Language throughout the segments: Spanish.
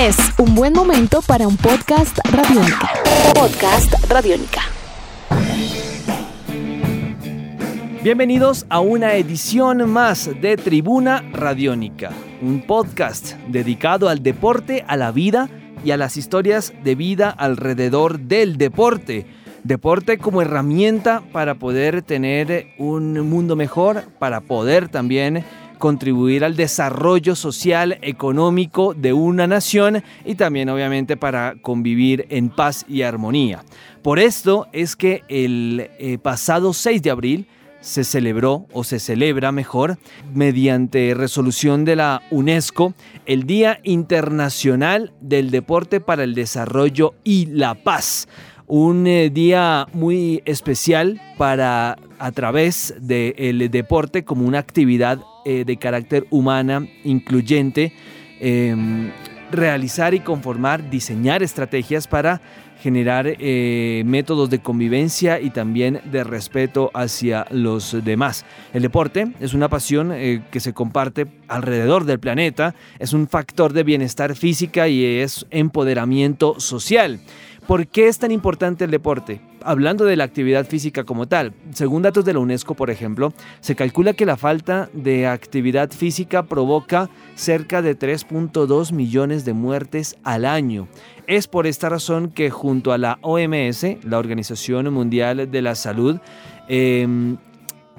Es un buen momento para un podcast radiónica. Podcast radiónica. Bienvenidos a una edición más de Tribuna Radiónica, un podcast dedicado al deporte, a la vida y a las historias de vida alrededor del deporte. Deporte como herramienta para poder tener un mundo mejor, para poder también contribuir al desarrollo social, económico de una nación y también obviamente para convivir en paz y armonía. Por esto es que el eh, pasado 6 de abril se celebró o se celebra mejor mediante resolución de la UNESCO el Día Internacional del Deporte para el Desarrollo y la Paz. Un eh, día muy especial para a través del deporte como una actividad eh, de carácter humana, incluyente, em, realizar y conformar, diseñar estrategias para generar eh, métodos de convivencia y también de respeto hacia los demás. El deporte es una pasión eh, que se comparte alrededor del planeta, es un factor de bienestar física y es empoderamiento social. ¿Por qué es tan importante el deporte? Hablando de la actividad física como tal, según datos de la UNESCO, por ejemplo, se calcula que la falta de actividad física provoca cerca de 3.2 millones de muertes al año. Es por esta razón que junto a la OMS, la Organización Mundial de la Salud, em,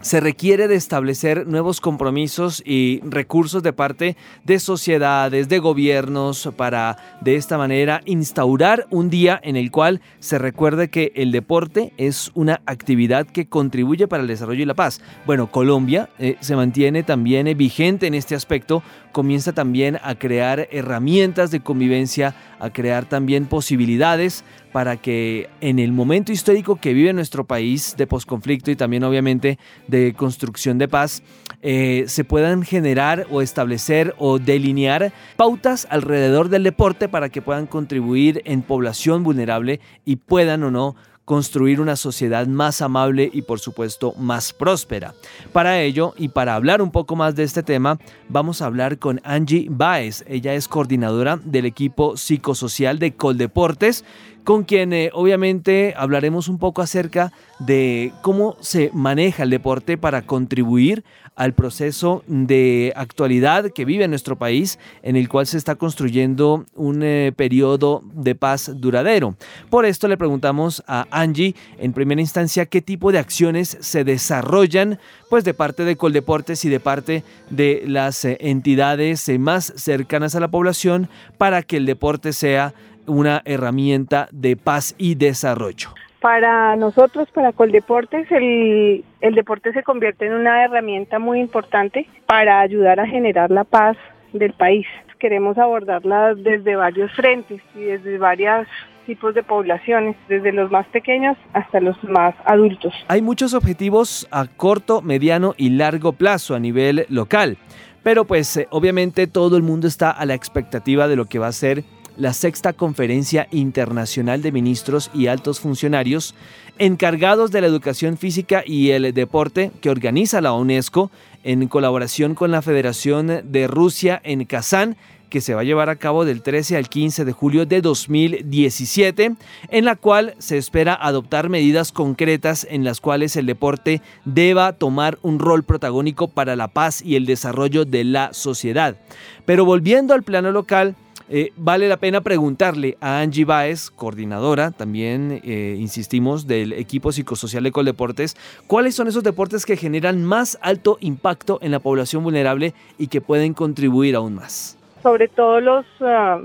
se requiere de establecer nuevos compromisos y recursos de parte de sociedades, de gobiernos, para de esta manera instaurar un día en el cual se recuerde que el deporte es una actividad que contribuye para el desarrollo y la paz. Bueno, Colombia eh, se mantiene también eh, vigente en este aspecto, comienza también a crear herramientas de convivencia, a crear también posibilidades para que en el momento histórico que vive nuestro país de posconflicto y también obviamente de construcción de paz, eh, se puedan generar o establecer o delinear pautas alrededor del deporte para que puedan contribuir en población vulnerable y puedan o no construir una sociedad más amable y por supuesto más próspera. Para ello y para hablar un poco más de este tema, vamos a hablar con Angie Baez. Ella es coordinadora del equipo psicosocial de Coldeportes con quien eh, obviamente hablaremos un poco acerca de cómo se maneja el deporte para contribuir al proceso de actualidad que vive nuestro país, en el cual se está construyendo un eh, periodo de paz duradero. Por esto le preguntamos a Angie, en primera instancia, qué tipo de acciones se desarrollan pues de parte de Coldeportes y de parte de las eh, entidades más cercanas a la población para que el deporte sea una herramienta de paz y desarrollo. Para nosotros, para Coldeportes, el, el deporte se convierte en una herramienta muy importante para ayudar a generar la paz del país. Queremos abordarla desde varios frentes y desde varios tipos de poblaciones, desde los más pequeños hasta los más adultos. Hay muchos objetivos a corto, mediano y largo plazo a nivel local, pero pues eh, obviamente todo el mundo está a la expectativa de lo que va a ser la sexta conferencia internacional de ministros y altos funcionarios encargados de la educación física y el deporte que organiza la UNESCO en colaboración con la Federación de Rusia en Kazán que se va a llevar a cabo del 13 al 15 de julio de 2017, en la cual se espera adoptar medidas concretas en las cuales el deporte deba tomar un rol protagónico para la paz y el desarrollo de la sociedad. Pero volviendo al plano local, eh, vale la pena preguntarle a Angie Baez, coordinadora, también eh, insistimos, del equipo psicosocial de Coldeportes, cuáles son esos deportes que generan más alto impacto en la población vulnerable y que pueden contribuir aún más. Sobre todo los, ah,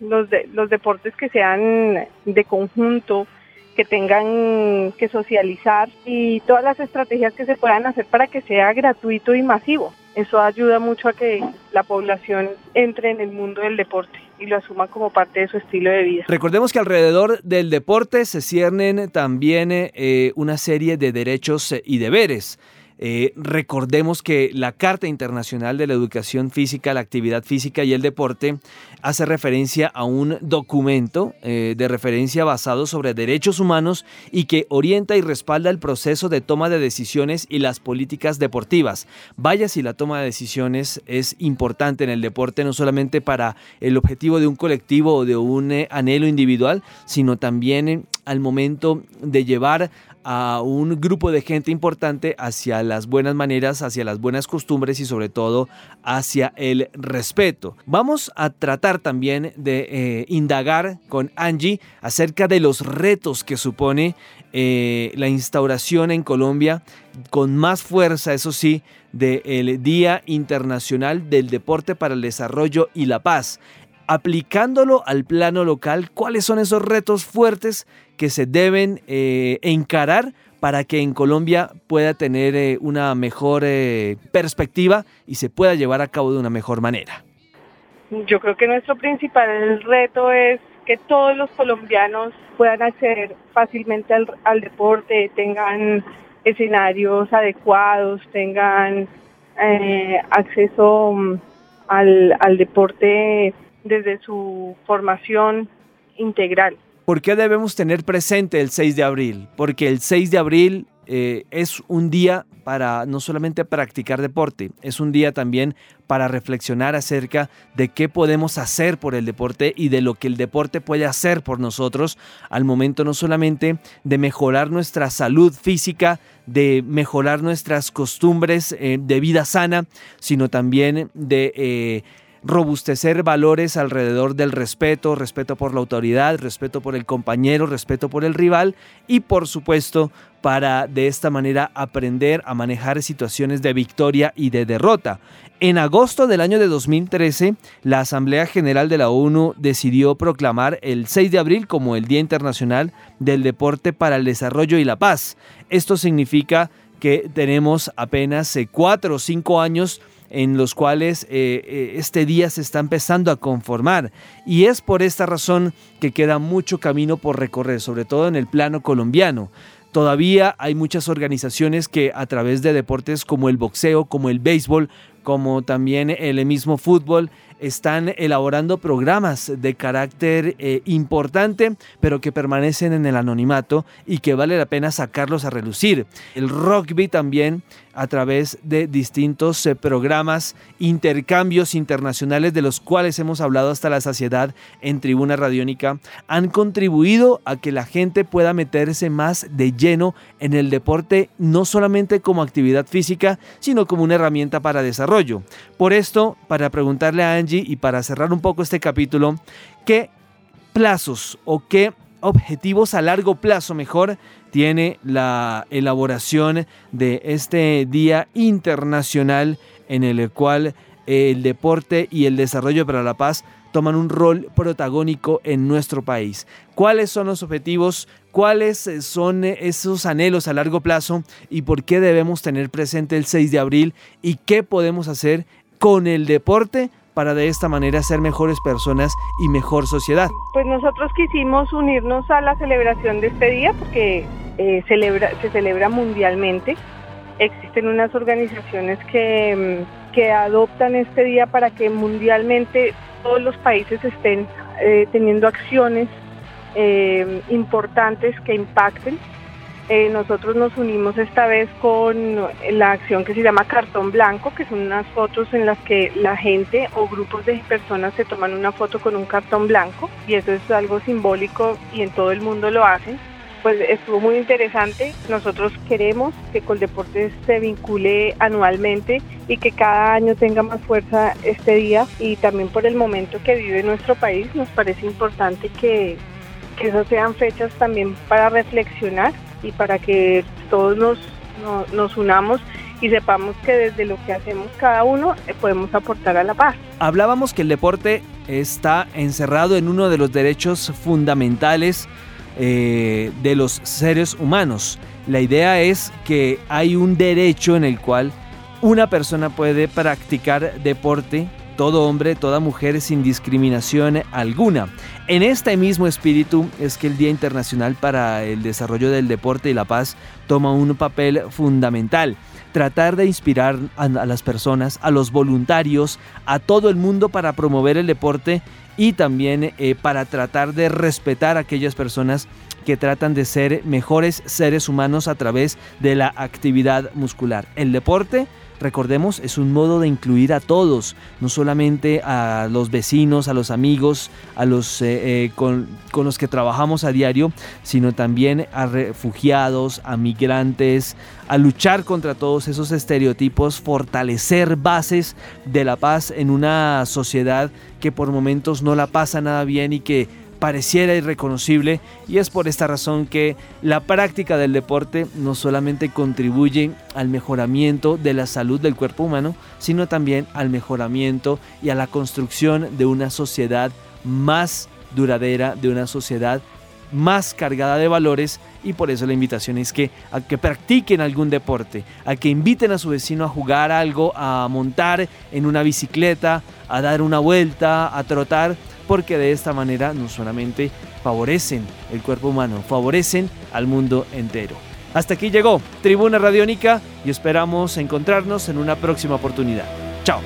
los, los deportes que sean de conjunto, que tengan que socializar y todas las estrategias que se puedan hacer para que sea gratuito y masivo. Eso ayuda mucho a que la población entre en el mundo del deporte y lo asuma como parte de su estilo de vida. Recordemos que alrededor del deporte se ciernen también eh, una serie de derechos y deberes. Eh, recordemos que la Carta Internacional de la Educación Física, la Actividad Física y el Deporte hace referencia a un documento eh, de referencia basado sobre derechos humanos y que orienta y respalda el proceso de toma de decisiones y las políticas deportivas. Vaya si la toma de decisiones es importante en el deporte, no solamente para el objetivo de un colectivo o de un eh, anhelo individual, sino también al momento de llevar a un grupo de gente importante hacia las buenas maneras, hacia las buenas costumbres y sobre todo hacia el respeto. Vamos a tratar también de eh, indagar con Angie acerca de los retos que supone eh, la instauración en Colombia con más fuerza, eso sí, del Día Internacional del Deporte para el Desarrollo y la Paz aplicándolo al plano local, cuáles son esos retos fuertes que se deben eh, encarar para que en Colombia pueda tener eh, una mejor eh, perspectiva y se pueda llevar a cabo de una mejor manera. Yo creo que nuestro principal reto es que todos los colombianos puedan acceder fácilmente al, deporte, tengan escenarios adecuados, tengan acceso mm, al deporte desde su formación integral. ¿Por qué debemos tener presente el 6 de abril? Porque el 6 de abril eh, es un día para no solamente practicar deporte, es un día también para reflexionar acerca de qué podemos hacer por el deporte y de lo que el deporte puede hacer por nosotros al momento no solamente de mejorar nuestra salud física, de mejorar nuestras costumbres eh, de vida sana, sino también de... Eh, robustecer valores alrededor del respeto, respeto por la autoridad, respeto por el compañero, respeto por el rival y por supuesto para de esta manera aprender a manejar situaciones de victoria y de derrota. En agosto del año de 2013, la Asamblea General de la ONU decidió proclamar el 6 de abril como el Día Internacional del Deporte para el Desarrollo y la Paz. Esto significa que tenemos apenas eh, cuatro o cinco años en los cuales eh, eh, este día se está empezando a conformar. Y es por esta razón que queda mucho camino por recorrer, sobre todo en el plano colombiano. Todavía hay muchas organizaciones que a través de deportes como el boxeo, como el béisbol, como también el mismo fútbol, están elaborando programas de carácter eh, importante, pero que permanecen en el anonimato y que vale la pena sacarlos a relucir. El rugby también a través de distintos eh, programas, intercambios internacionales de los cuales hemos hablado hasta la saciedad en Tribuna Radiónica, han contribuido a que la gente pueda meterse más de lleno en el deporte, no solamente como actividad física, sino como una herramienta para desarrollo. Por esto, para preguntarle a Angie y para cerrar un poco este capítulo, ¿qué plazos o qué objetivos a largo plazo mejor tiene la elaboración de este Día Internacional en el cual el deporte y el desarrollo para la paz toman un rol protagónico en nuestro país. ¿Cuáles son los objetivos? ¿Cuáles son esos anhelos a largo plazo? ¿Y por qué debemos tener presente el 6 de abril? ¿Y qué podemos hacer con el deporte para de esta manera ser mejores personas y mejor sociedad? Pues nosotros quisimos unirnos a la celebración de este día porque eh, celebra, se celebra mundialmente. Existen unas organizaciones que, mm, que, adoptan este día para que mundialmente todos los países estén eh, teniendo acciones eh, importantes que impacten eh, nosotros nos unimos esta vez con la acción que se llama Cartón Blanco, que son unas fotos en las que la gente o grupos de personas se toman una foto con un cartón blanco y eso es algo simbólico y en todo el mundo lo hacen. Pues estuvo muy interesante. Nosotros queremos que Coldeportes se vincule anualmente y que cada año tenga más fuerza este día y también por el momento que vive nuestro país nos parece importante que, que esas sean fechas también para reflexionar y para que todos nos, nos unamos y sepamos que desde lo que hacemos cada uno eh, podemos aportar a la paz. Hablábamos que el deporte está encerrado en uno de los derechos fundamentales eh, de los seres humanos. La idea es que hay un derecho en el cual una persona puede practicar deporte todo hombre, toda mujer sin discriminación alguna. En este mismo espíritu es que el Día Internacional para el Desarrollo del Deporte y la Paz toma un papel fundamental. Tratar de inspirar a, las personas, a los voluntarios, a todo el mundo para promover el deporte y también eh, para tratar de respetar a aquellas personas que tratan de ser mejores seres humanos a través de la actividad muscular. El deporte recordemos, es un modo de incluir a todos, no solamente a los vecinos, a los amigos, a los eh, eh, con, con, los que trabajamos a diario, sino también a refugiados, a migrantes, a luchar contra todos esos estereotipos, fortalecer bases de la paz en una sociedad que por momentos no la pasa nada bien y que pareciera irreconocible y es por esta razón que la práctica del deporte no solamente contribuye al mejoramiento de la salud del cuerpo humano, sino también al mejoramiento y a la construcción de una sociedad más duradera, de una sociedad más cargada de valores y por eso la invitación es que que practiquen algún deporte, a que inviten a su vecino a jugar algo, a montar en una bicicleta, a dar una vuelta, a trotar porque de esta manera no solamente favorecen el cuerpo humano, favorecen al mundo entero. Hasta aquí llegó Tribuna Radiónica y esperamos encontrarnos en una próxima oportunidad. Chao.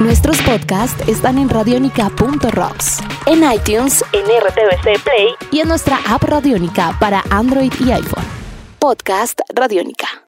Nuestros podcasts están en radionica.rocks, en iTunes, en RTVC Play y en nuestra app Radionica para Android y iPhone. Podcast Radiónica.